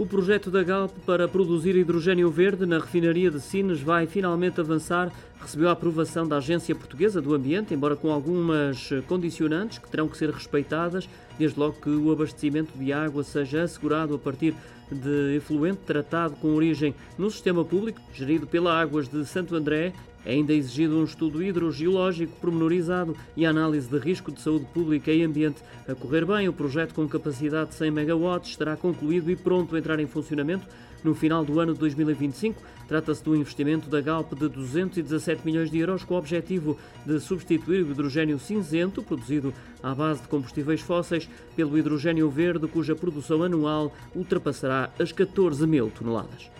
O projeto da Galp para produzir hidrogênio verde na refinaria de Sines vai finalmente avançar. Recebeu a aprovação da Agência Portuguesa do Ambiente, embora com algumas condicionantes que terão que ser respeitadas, desde logo que o abastecimento de água seja assegurado a partir de efluente tratado com origem no sistema público, gerido pela Águas de Santo André é ainda exigido um estudo hidrogeológico pormenorizado e análise de risco de saúde pública e ambiente. A correr bem, o projeto com capacidade de 100 MW estará concluído e pronto a entrar em funcionamento no final do ano de 2025. Trata-se um investimento da Galp de 217 milhões de euros com o objetivo de substituir o hidrogênio cinzento, produzido à base de combustíveis fósseis, pelo hidrogênio verde, cuja produção anual ultrapassará as 14 mil toneladas.